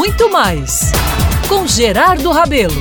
muito mais com Gerardo Rabelo.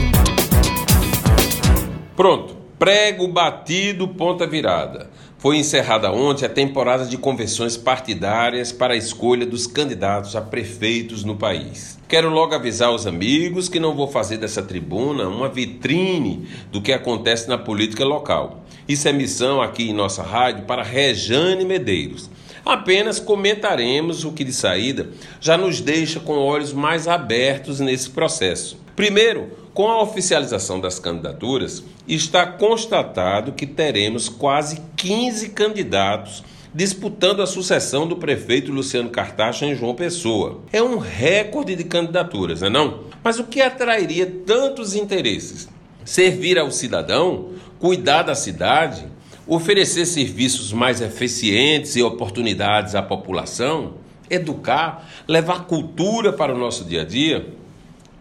Pronto, prego batido, ponta virada. Foi encerrada ontem a temporada de convenções partidárias para a escolha dos candidatos a prefeitos no país. Quero logo avisar os amigos que não vou fazer dessa tribuna uma vitrine do que acontece na política local. Isso é missão aqui em nossa rádio para Rejane Medeiros. Apenas comentaremos o que de saída já nos deixa com olhos mais abertos nesse processo. Primeiro, com a oficialização das candidaturas, está constatado que teremos quase 15 candidatos disputando a sucessão do prefeito Luciano Cartacho em João Pessoa. É um recorde de candidaturas, não é não? Mas o que atrairia tantos interesses? Servir ao cidadão, cuidar da cidade, oferecer serviços mais eficientes e oportunidades à população, educar, levar cultura para o nosso dia a dia?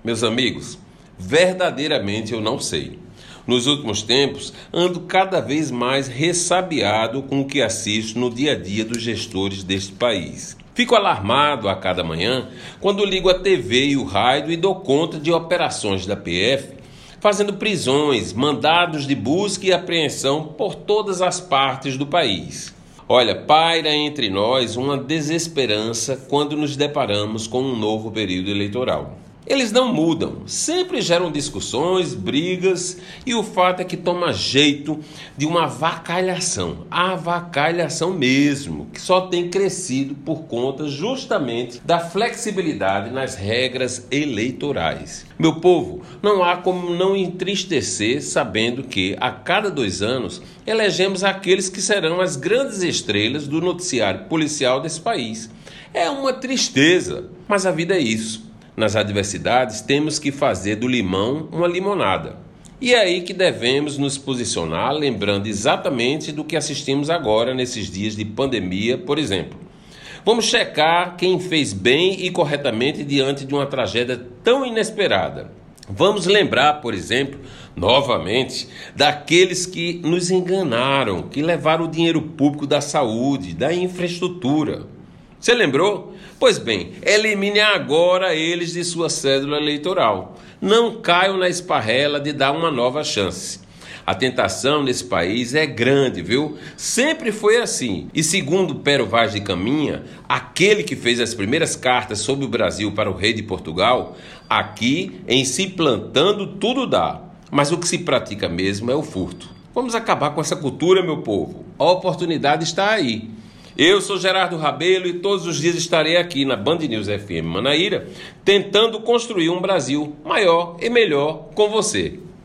Meus amigos, verdadeiramente eu não sei. Nos últimos tempos, ando cada vez mais ressabiado com o que assisto no dia a dia dos gestores deste país. Fico alarmado a cada manhã quando ligo a TV e o rádio e dou conta de operações da PF fazendo prisões, mandados de busca e apreensão por todas as partes do país. Olha, paira entre nós uma desesperança quando nos deparamos com um novo período eleitoral. Eles não mudam, sempre geram discussões, brigas e o fato é que toma jeito de uma avacalhação, avacalhação mesmo, que só tem crescido por conta justamente da flexibilidade nas regras eleitorais. Meu povo, não há como não entristecer sabendo que a cada dois anos elegemos aqueles que serão as grandes estrelas do noticiário policial desse país. É uma tristeza, mas a vida é isso nas adversidades, temos que fazer do limão uma limonada. E é aí que devemos nos posicionar, lembrando exatamente do que assistimos agora nesses dias de pandemia, por exemplo. Vamos checar quem fez bem e corretamente diante de uma tragédia tão inesperada. Vamos lembrar, por exemplo, novamente, daqueles que nos enganaram, que levaram o dinheiro público da saúde, da infraestrutura. Você lembrou? Pois bem, elimine agora eles de sua cédula eleitoral. Não caiam na esparrela de dar uma nova chance. A tentação nesse país é grande, viu? Sempre foi assim. E segundo Pero Vaz de Caminha, aquele que fez as primeiras cartas sobre o Brasil para o rei de Portugal, aqui em se plantando tudo dá. Mas o que se pratica mesmo é o furto. Vamos acabar com essa cultura, meu povo. A oportunidade está aí. Eu sou Gerardo Rabelo e todos os dias estarei aqui na Band News FM Manaíra tentando construir um Brasil maior e melhor com você.